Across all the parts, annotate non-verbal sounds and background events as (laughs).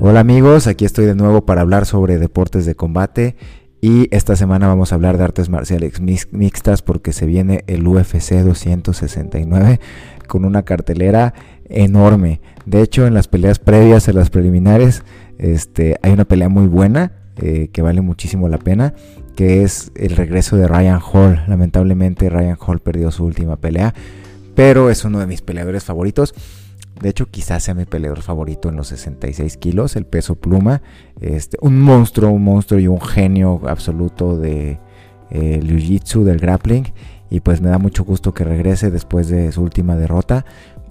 Hola amigos, aquí estoy de nuevo para hablar sobre deportes de combate y esta semana vamos a hablar de artes marciales mixtas porque se viene el UFC 269 con una cartelera enorme. De hecho, en las peleas previas a las preliminares, este, hay una pelea muy buena eh, que vale muchísimo la pena, que es el regreso de Ryan Hall. Lamentablemente Ryan Hall perdió su última pelea, pero es uno de mis peleadores favoritos. De hecho, quizás sea mi peleador favorito en los 66 kilos, el peso pluma. Este, un monstruo, un monstruo y un genio absoluto de eh, Jiu-Jitsu, del grappling. Y pues me da mucho gusto que regrese después de su última derrota.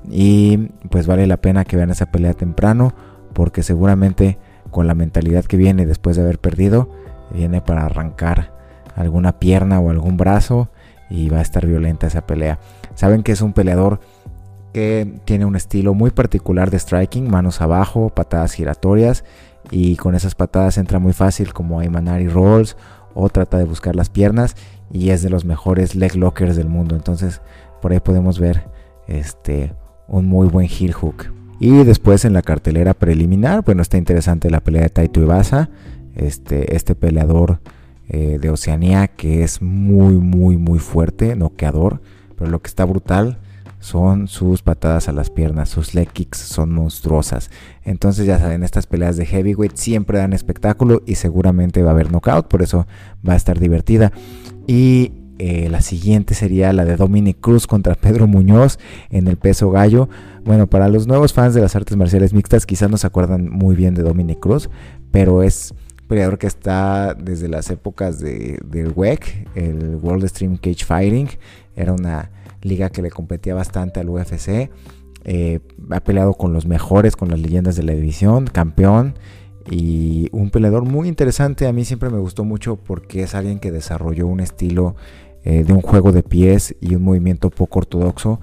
Y pues vale la pena que vean esa pelea temprano, porque seguramente con la mentalidad que viene después de haber perdido, viene para arrancar alguna pierna o algún brazo y va a estar violenta esa pelea. Saben que es un peleador que tiene un estilo muy particular de striking, manos abajo, patadas giratorias y con esas patadas entra muy fácil como Aymanari Rolls o trata de buscar las piernas y es de los mejores leg lockers del mundo. Entonces por ahí podemos ver este un muy buen heel hook. Y después en la cartelera preliminar, bueno, está interesante la pelea de Taito Ibasa, este, este peleador eh, de Oceanía que es muy, muy, muy fuerte, noqueador, pero lo que está brutal son sus patadas a las piernas, sus leg kicks son monstruosas. Entonces ya saben, estas peleas de heavyweight siempre dan espectáculo y seguramente va a haber knockout, por eso va a estar divertida. Y eh, la siguiente sería la de Dominic Cruz contra Pedro Muñoz en el peso gallo. Bueno, para los nuevos fans de las artes marciales mixtas quizás no se acuerdan muy bien de Dominic Cruz, pero es peleador que está desde las épocas de, del WEC, el World Stream Cage Fighting. Era una liga que le competía bastante al UFC. Eh, ha peleado con los mejores, con las leyendas de la división, campeón y un peleador muy interesante. A mí siempre me gustó mucho porque es alguien que desarrolló un estilo eh, de un juego de pies y un movimiento poco ortodoxo,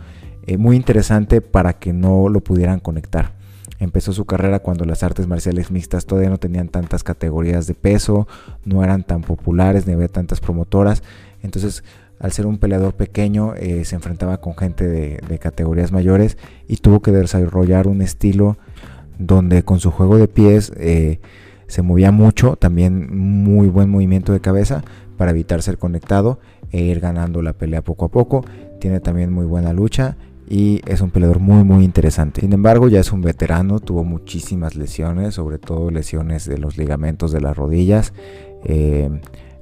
eh, muy interesante para que no lo pudieran conectar. Empezó su carrera cuando las artes marciales mixtas todavía no tenían tantas categorías de peso, no eran tan populares, ni había tantas promotoras. Entonces, al ser un peleador pequeño, eh, se enfrentaba con gente de, categorías mayores y tuvo que desarrollar un estilo donde con su juego de pies se movía mucho, también muy buen movimiento de cabeza para evitar ser conectado e ir ganando la pelea poco a poco. Tiene también muy buena lucha y es un peleador muy muy interesante. Sin embargo, ya es un veterano, tuvo muchísimas lesiones, sobre todo lesiones de los ligamentos de las rodillas. Eh,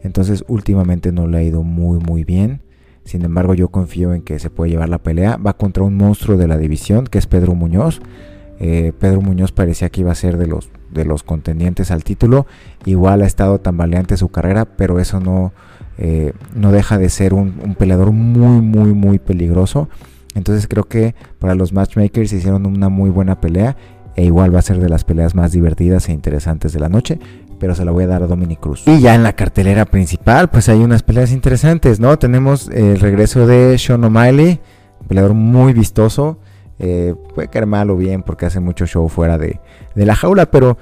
entonces últimamente no le ha ido muy muy bien. Sin embargo, yo confío en que se puede llevar la pelea. Va contra un monstruo de la división, que es Pedro Muñoz. Eh, Pedro Muñoz parecía que iba a ser de los, de los contendientes al título. Igual ha estado tambaleante su carrera, pero eso no, eh, no deja de ser un, peleador muy, muy, muy peligroso. Entonces creo que para los matchmakers hicieron una muy buena pelea. E igual va a ser de las peleas más divertidas e interesantes de la noche. Pero se la voy a dar a Dominic Cruz. Y ya en la cartelera principal, pues hay unas peleas interesantes, ¿no? Tenemos el regreso de Sean O'Malley, peleador muy vistoso. Eh, puede caer mal o bien porque hace mucho show fuera de, de la jaula, pero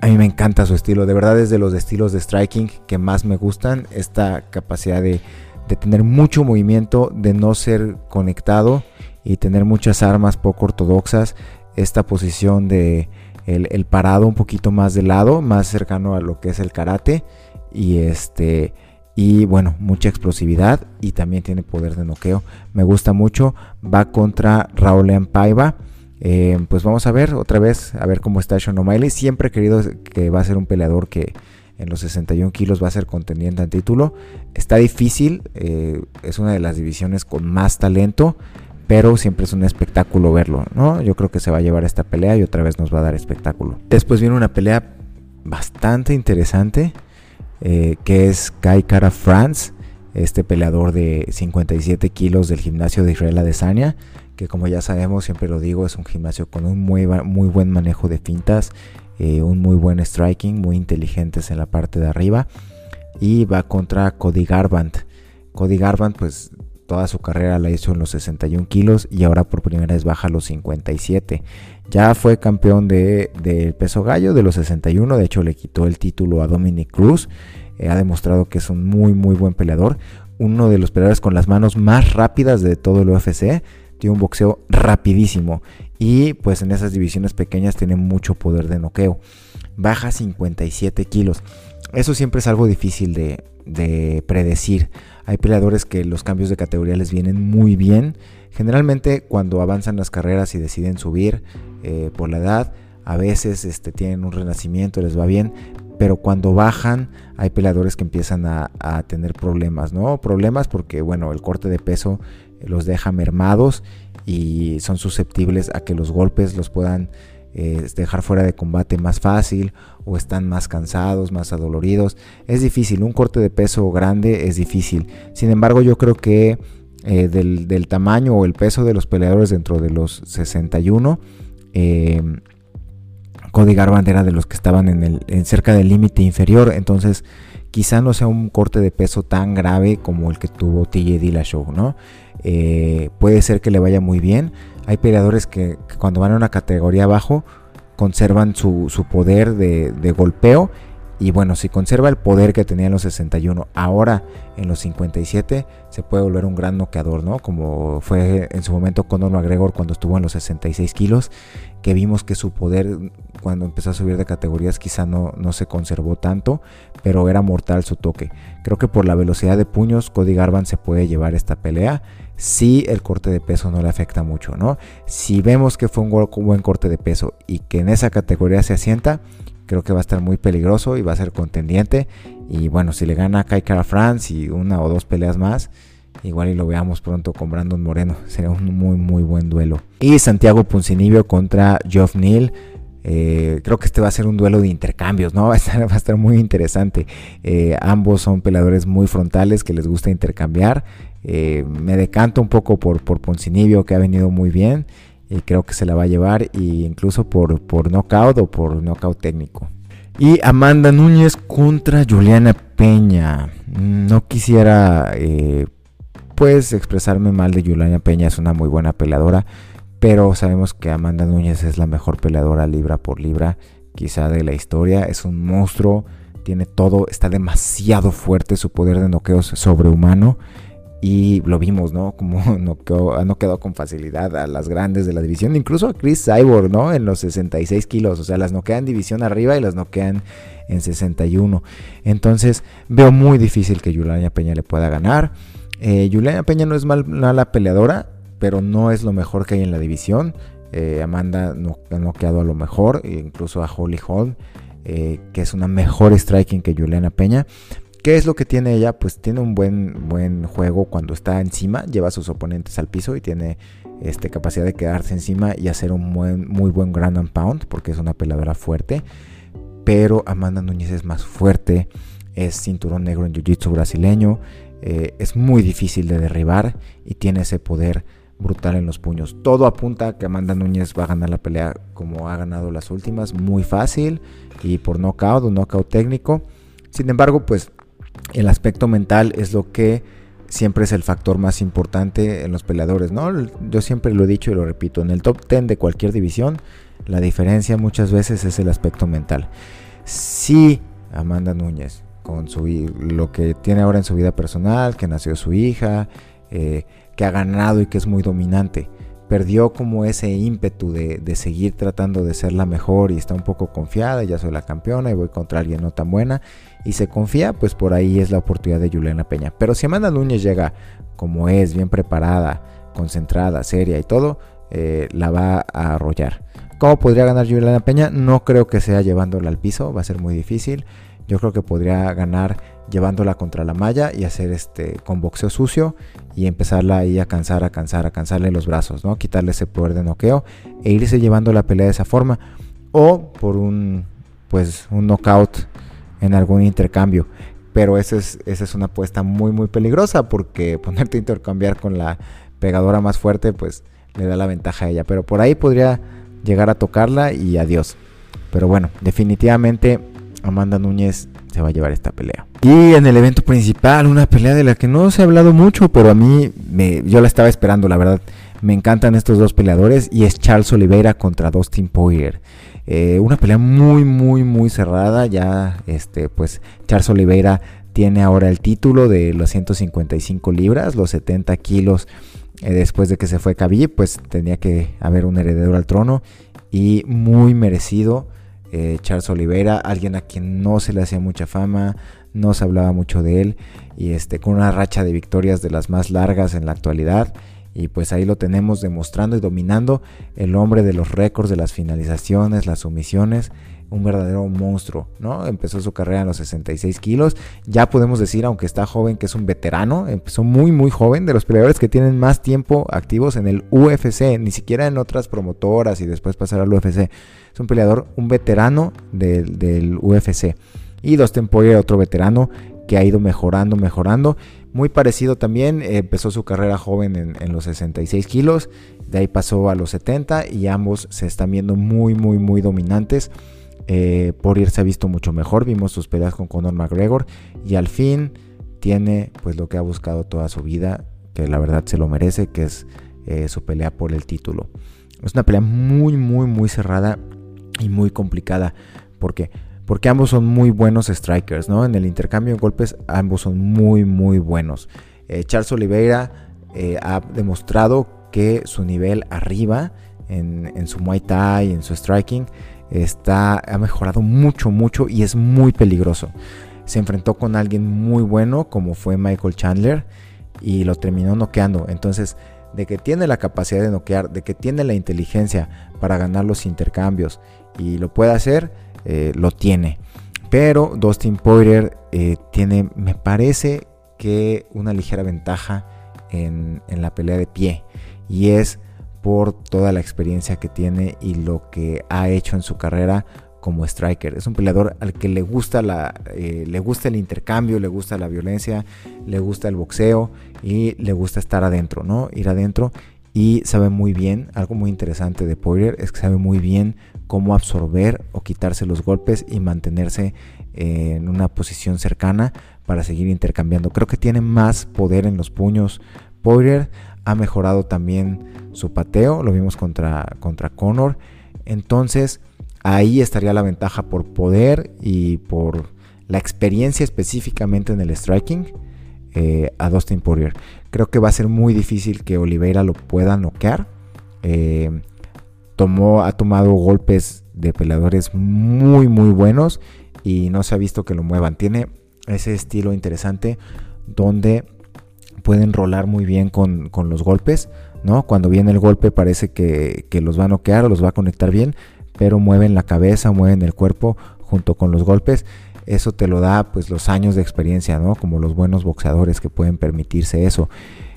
a mí me encanta su estilo, de verdad es de los estilos de striking que más me gustan, esta capacidad de, tener mucho movimiento, de no ser conectado y tener muchas armas poco ortodoxas, esta posición de el, parado un poquito más de lado, más cercano a lo que es el karate y este y bueno, mucha explosividad y también tiene poder de noqueo. Me gusta mucho, va contra Raúl Paiva eh, pues vamos a ver otra vez, a ver cómo está Sean O'Malley. Siempre he querido que va a ser un peleador que en los 61 kilos va a ser contendiente al título. Está difícil, eh, es una de las divisiones con más talento, pero siempre es un espectáculo verlo, ¿no? Yo creo que se va a llevar esta pelea y otra vez nos va a dar espectáculo. Después viene una pelea bastante interesante, eh, que es Kai Kara France, este peleador de 57 kilos del gimnasio de Israel Adesanya que como ya sabemos, siempre lo digo, es un gimnasio con un muy, muy buen manejo de fintas, eh, un muy buen striking, muy inteligentes en la parte de arriba. Y va contra Cody Garbrandt. Cody Garbrandt, pues toda su carrera la hizo en los 61 kilos y ahora por primera vez baja a los 57. Ya fue campeón del de, peso gallo de los 61, de hecho le quitó el título a Dominic Cruz. Eh, ha demostrado que es un muy muy buen peleador, uno de los peleadores con las manos más rápidas de todo el UFC tiene un boxeo rapidísimo y pues en esas divisiones pequeñas tiene mucho poder de noqueo. Baja 57 kilos. Eso siempre es algo difícil de, de predecir. Hay peleadores que los cambios de categoría les vienen muy bien. Generalmente cuando avanzan las carreras y deciden subir eh, por la edad, a veces este, tienen un renacimiento, les va bien, pero cuando bajan hay peleadores que empiezan a, tener problemas, ¿no? Problemas porque, bueno, el corte de peso los deja mermados y son susceptibles a que los golpes los puedan eh, dejar fuera de combate más fácil o están más cansados, más adoloridos. Es difícil, un corte de peso grande es difícil. Sin embargo, yo creo que eh, del, tamaño o el peso de los peleadores dentro de los 61, eh, Cody Garbrandt era de los que estaban en, el, cerca del límite inferior, entonces quizá no sea un corte de peso tan grave como el que tuvo TJ Dillashaw, ¿no? Eh, puede ser que le vaya muy bien. Hay peleadores que, cuando van a una categoría abajo conservan su, poder de, golpeo y bueno, si conserva el poder que tenía en los 61, ahora en los 57 se puede volver un gran noqueador, ¿no? Como fue en su momento Conor McGregor cuando estuvo en los 66 kilos, que vimos que su poder cuando empezó a subir de categorías quizá no, no se conservó tanto, pero era mortal su toque. Creo que por la velocidad de puños Cody Garban se puede llevar esta pelea si el corte de peso no le afecta mucho, ¿no? Si vemos que fue un buen corte de peso y que en esa categoría se asienta, creo que va a estar muy peligroso y va a ser contendiente. Y bueno, si le gana a Kai Kara France y una o dos peleas más, igual y lo veamos pronto con Brandon Moreno. Sería un muy, muy buen duelo. Y Santiago Puncinibio contra Geoff Neal. Eh, creo que este va a ser un duelo de intercambios, ¿no? (laughs) Va a estar, muy interesante. Eh, ambos son peleadores muy frontales que les gusta intercambiar. Eh, me decanto un poco por, por Poncinibio, que ha venido muy bien y creo que se la va a llevar e incluso por, por o por knockout técnico. Y Amanda Núñez contra Juliana Peña. No quisiera eh, pues expresarme mal de Juliana Peña, es una muy buena peleadora, pero sabemos que Amanda Núñez es la mejor peleadora libra por libra quizá de la historia, es un monstruo, tiene todo, está demasiado fuerte, su poder de noqueos sobrehumano y lo vimos, ¿no? Como (laughs) no quedó, no quedó con facilidad a las grandes de la división, incluso a Chris Cyborg, ¿no? En los 66 kilos, o sea, las noquean división arriba y las noquean en 61. Entonces, veo muy difícil que Juliana Peña le pueda ganar. Eh, Peña no es mal, mala peleadora, pero no es lo mejor que hay en la división. Eh, Amanda no, ha noqueado a lo mejor, incluso a Holly Holm, eh, que es una mejor striking que Juliana Peña. ¿Qué es lo que tiene ella? Pues tiene un buen, buen juego cuando está encima, lleva a sus oponentes al piso y tiene este, capacidad de quedarse encima y hacer un muy buen ground and pound porque es una peladora fuerte. Pero Amanda Núñez es más fuerte, es cinturón negro en jiu-jitsu brasileño, eh, es muy difícil de derribar y tiene ese poder brutal en los puños. Todo apunta a que Amanda Núñez va a ganar la pelea como ha ganado las últimas, muy fácil y por knockout, un knockout técnico. Sin embargo, pues el aspecto mental es lo que siempre es el factor más importante en los peleadores, ¿no? Yo siempre lo he dicho y lo repito, en el top 10 de cualquier división, la diferencia muchas veces es el aspecto mental. Si Amanda Núñez, con su, lo que tiene ahora en su vida personal, que nació su hija, eh, que ha ganado y que es muy dominante, perdió como ese ímpetu de, de, seguir tratando de ser la mejor y está un poco confiada, ya soy la campeona y voy contra alguien no tan buena y se confía, pues por ahí es la oportunidad de Juliana Peña. Pero si Amanda Núñez llega como es, bien preparada, concentrada, seria y todo, eh, la va a arrollar. ¿Cómo podría ganar Juliana Peña? No creo que sea llevándola al piso, va a ser muy difícil. Yo creo que podría ganar llevándola contra la malla y hacer este con boxeo sucio y empezarla ahí a cansar, a cansar, a cansarle los brazos, ¿no? Quitarle ese poder de noqueo e irse llevando la pelea de esa forma o por un pues un knockout en algún intercambio. Pero esa es, esa es una apuesta muy muy peligrosa porque (laughs) ponerte a intercambiar con la pegadora más fuerte pues le da la ventaja a ella. Pero por ahí podría llegar a tocarla y adiós. Pero bueno, definitivamente Amanda Núñez se va a llevar esta pelea. Y en el evento principal, una pelea de la que no se ha hablado mucho, pero a mí me, yo la estaba esperando, la verdad. Me encantan estos dos peleadores y es Charles Oliveira contra Dustin Poirier. Eh, una pelea muy, muy, muy cerrada. Ya, este, pues Charles Oliveira tiene ahora el título de los 155 libras, los 70 kilos Eh, después de que se fue Khabib, pues tenía que haber un heredero al trono y muy merecido. Eh, Charles Oliveira, alguien a quien no se le hacía mucha fama, no se hablaba mucho de él y este con una racha de victorias de las más largas en la actualidad y pues ahí lo tenemos demostrando y dominando el hombre de los récords de las finalizaciones, las sumisiones un verdadero monstruo, ¿no? Empezó su carrera en los 66 kilos. Ya podemos decir, aunque está joven, que es un veterano. Empezó muy, muy joven, de los peleadores que tienen más tiempo activos en el UFC, ni siquiera en otras promotoras y después pasar al UFC. Es un peleador, un veterano del, UFC. Y Dustin Poirier, otro veterano que ha ido mejorando, mejorando. Muy parecido también, empezó su carrera joven en, en, los 66 kilos, de ahí pasó a los 70 y ambos se están viendo muy, muy, muy dominantes. Eh, Poirier se ha visto mucho mejor, vimos sus peleas con Conor McGregor y al fin tiene pues lo que ha buscado toda su vida, que la verdad se lo merece, que es eh, su pelea por el título. Es una pelea muy muy muy cerrada y muy complicada, porque porque ambos son muy buenos strikers, ¿no? En el intercambio de golpes ambos son muy muy buenos. Eh, Charles Oliveira eh, ha demostrado que su nivel arriba en, en su Muay Thai, en su striking, está, ha mejorado mucho, mucho y es muy peligroso. Se enfrentó con alguien muy bueno como fue Michael Chandler y lo terminó noqueando. Entonces, de que tiene la capacidad de noquear, de que tiene la inteligencia para ganar los intercambios y lo puede hacer, eh, lo tiene. Pero Dustin Poirier eh, tiene, me parece que una ligera ventaja en, en la pelea de pie. Y es por toda la experiencia que tiene y lo que ha hecho en su carrera como striker. Es un peleador al que le gusta, la, eh, le gusta el intercambio, le gusta la violencia, le gusta el boxeo y le gusta estar adentro, ¿no? Ir adentro y sabe muy bien, algo muy interesante de Poirier es que sabe muy bien cómo absorber o quitarse los golpes y mantenerse en una posición cercana para seguir intercambiando. Creo que tiene más poder en los puños Poirier, ha mejorado también su pateo, lo vimos contra, contra Conor. Entonces ahí estaría la ventaja por poder y por la experiencia específicamente en el striking eh, a Dustin Poirier. Creo que va a ser muy difícil que Oliveira lo pueda noquear. Eh, tomó, ha tomado golpes de peleadores muy muy buenos y no se ha visto que lo muevan. Tiene ese estilo interesante donde pueden rolar muy bien con, los golpes, ¿no? Cuando viene el golpe parece que, los va a noquear o los va a conectar bien, pero mueven la cabeza, mueven el cuerpo junto con los golpes. Eso te lo da pues los años de experiencia, ¿no? Como los buenos boxeadores que pueden permitirse eso.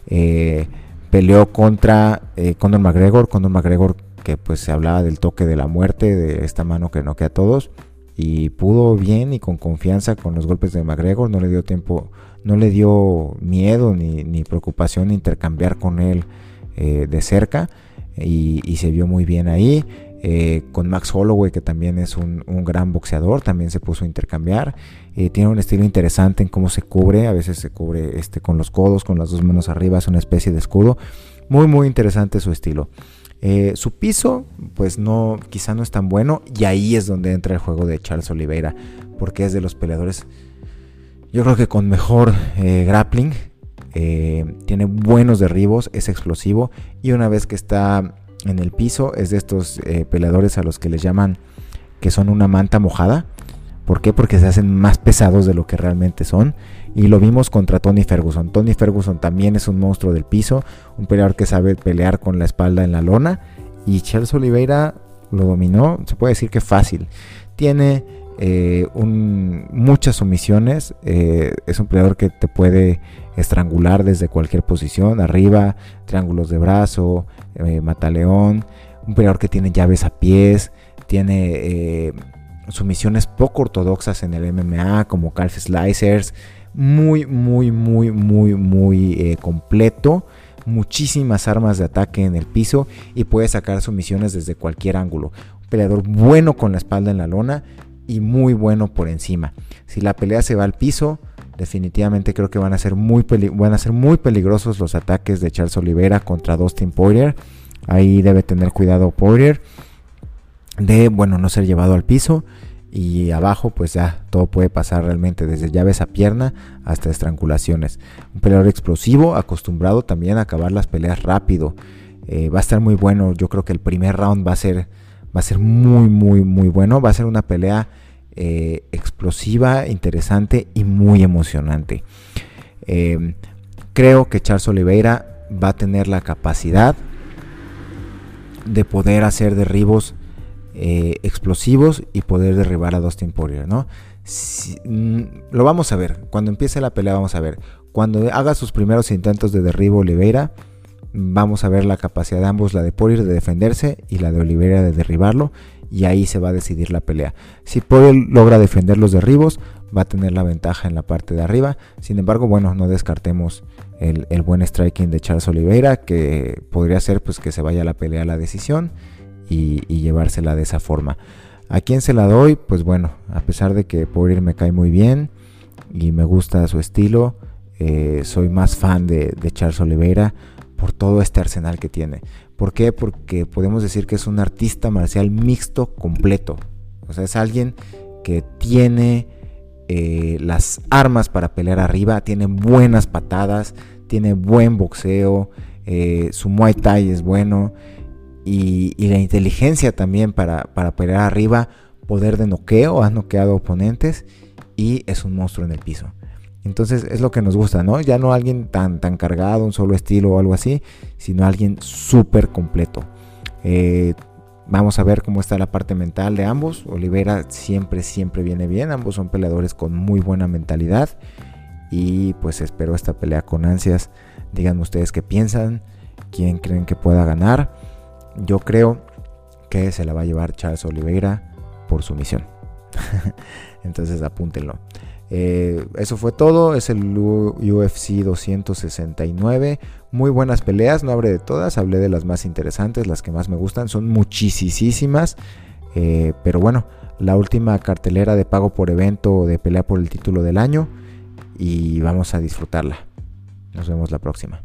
Eh, peleó contra eh, Conor McGregor, Conor McGregor que pues se hablaba del toque de la muerte, de esta mano que noquea a todos y pudo bien y con confianza con los golpes de McGregor, no le dio tiempo, no le dio miedo ni, preocupación intercambiar con él eh, de cerca y, se vio muy bien ahí. Eh, con Max Holloway, que también es un, gran boxeador, también se puso a intercambiar. Eh, tiene un estilo interesante en cómo se cubre, a veces se cubre este, con los codos, con las dos manos arriba, es una especie de escudo. Muy, muy interesante su estilo. Su piso, pues no, quizá no es tan bueno. Y ahí es donde entra el juego de Charles Oliveira. Porque es de los peleadores, yo creo que con mejor eh, grappling. Eh, tiene buenos derribos, es explosivo. Y una vez que está en el piso, es de estos peleadores a los que les llaman que son una manta mojada. ¿Por qué? Porque se hacen más pesados de lo que realmente son. Y lo vimos contra Tony Ferguson. Tony Ferguson también es un monstruo del piso, un peleador que sabe pelear con la espalda en la lona. Y Charles Oliveira lo dominó, se puede decir que fácil. Tiene eh, muchas sumisiones. Eh, es un peleador que te puede estrangular desde cualquier posición, arriba, triángulos de brazo, eh, mataleón. Un peleador que tiene llaves a pies, tiene sumisiones poco ortodoxas en el MMA, como calf slicers muy, muy, muy, muy, muy eh, completo. Muchísimas armas de ataque en el piso y puede sacar sumisiones desde cualquier ángulo. Un peleador bueno con la espalda en la lona y muy bueno por encima. Si la pelea se va al piso, definitivamente creo que van a ser muy, van a ser muy peligrosos los ataques de Charles Oliveira contra Dustin Poirier. Ahí debe tener cuidado Poirier de, bueno, no ser llevado al piso y abajo pues ya todo puede pasar realmente desde llaves a pierna hasta estrangulaciones. Un peleador explosivo, acostumbrado también a acabar las peleas rápido. Eh, va a estar muy bueno, yo creo que el primer round va a ser, va a ser muy muy muy bueno, va a ser una pelea eh, explosiva, interesante y muy emocionante. Em, creo que Charles Oliveira va a tener la capacidad de poder hacer derribos eh, explosivos y poder derribar a Dustin Poirier, ¿no? Mm, lo vamos a ver. Cuando empiece la pelea vamos a ver. Cuando haga sus primeros intentos de derribo Oliveira, vamos a ver la capacidad de ambos, la de Poirier de defenderse y la de Oliveira de derribarlo. Y ahí se va a decidir la pelea. Si Poirier logra defender los derribos, va a tener la ventaja en la parte de arriba. Sin embargo, bueno, no descartemos el, el buen striking de Charles Oliveira, que podría ser pues que se vaya la pelea a la decisión y, llevársela de esa forma. ¿A quién se la doy? Pues bueno, a pesar de que Poirier me cae muy bien y me gusta su estilo, eh, soy más fan de, Charles Oliveira por todo este arsenal que tiene. ¿Por qué? Porque podemos decir que es un artista marcial mixto completo. O sea, es alguien que tiene eh, las armas para pelear arriba, tiene buenas patadas, tiene buen boxeo, eh, su Muay Thai es bueno y, la inteligencia también para, para pelear arriba, poder de noqueo, ha noqueado oponentes y es un monstruo en el piso. Entonces es lo que nos gusta, ¿no? Ya no alguien tan, tan cargado, un solo estilo o algo así, sino alguien súper completo. Eh, vamos a ver cómo está la parte mental de ambos. Olivera siempre, siempre viene bien. Ambos son peleadores con muy buena mentalidad. Y pues espero esta pelea con ansias. Díganme ustedes qué piensan, quién creen que pueda ganar. Yo creo que se la va a llevar Charles Oliveira por su misión. (laughs) Entonces apúntenlo. Eh, eso fue todo. Es el UFC 269. Muy buenas peleas. No hablé de todas. Hablé de las más interesantes, las que más me gustan. Son muchísimas. Eh, pero bueno, la última cartelera de pago por evento de pelea por el título del año. Y vamos a disfrutarla. Nos vemos la próxima.